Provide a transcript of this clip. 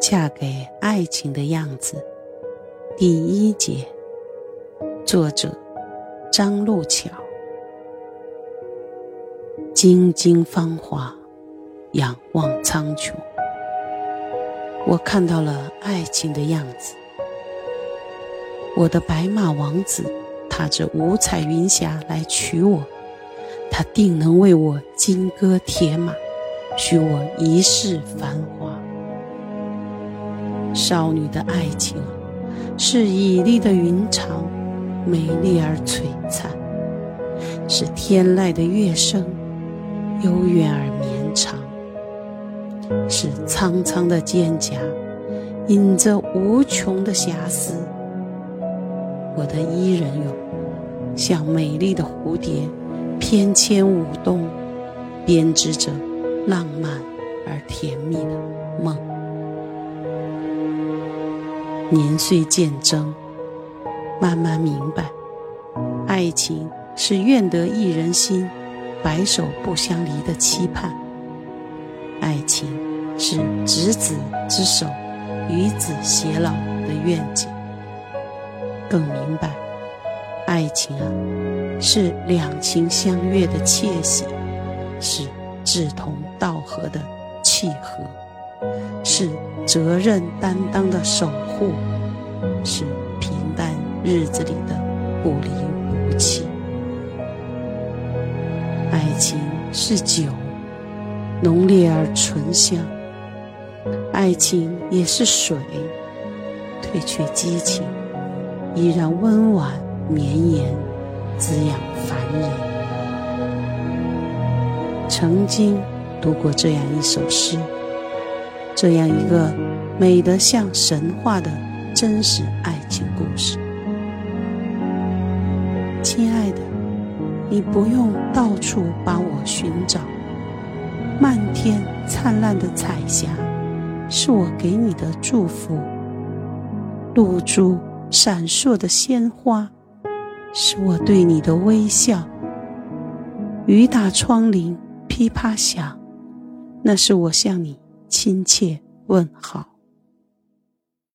嫁给爱情的样子，第一节，作者张路桥。金经芳华，仰望苍穹。我看到了爱情的样子。我的白马王子踏着五彩云霞来娶我，他定能为我金戈铁马，许我一世繁华。少女的爱情是绮丽的云长，美丽而璀璨；是天籁的乐声，悠远而绵长；是苍苍的蒹葭，隐着无穷的遐思。我的伊人哟，像美丽的蝴蝶，翩跹舞动，编织着浪漫而甜蜜的梦。年岁渐增，慢慢明白，爱情是愿得一人心，白首不相离的期盼；爱情是执子之手，与子偕老的愿景。更明白，爱情啊，是两情相悦的窃喜，是志同道合的契合。是责任担当的守护，是平淡日子里的不离不弃。爱情是酒，浓烈而醇香；爱情也是水，褪去激情，依然温婉绵延，滋养凡人。曾经读过这样一首诗。这样一个美得像神话的真实爱情故事，亲爱的，你不用到处帮我寻找。漫天灿烂的彩霞，是我给你的祝福；露珠闪烁的鲜花，是我对你的微笑。雨打窗棂噼啪响，那是我向你。亲切问好。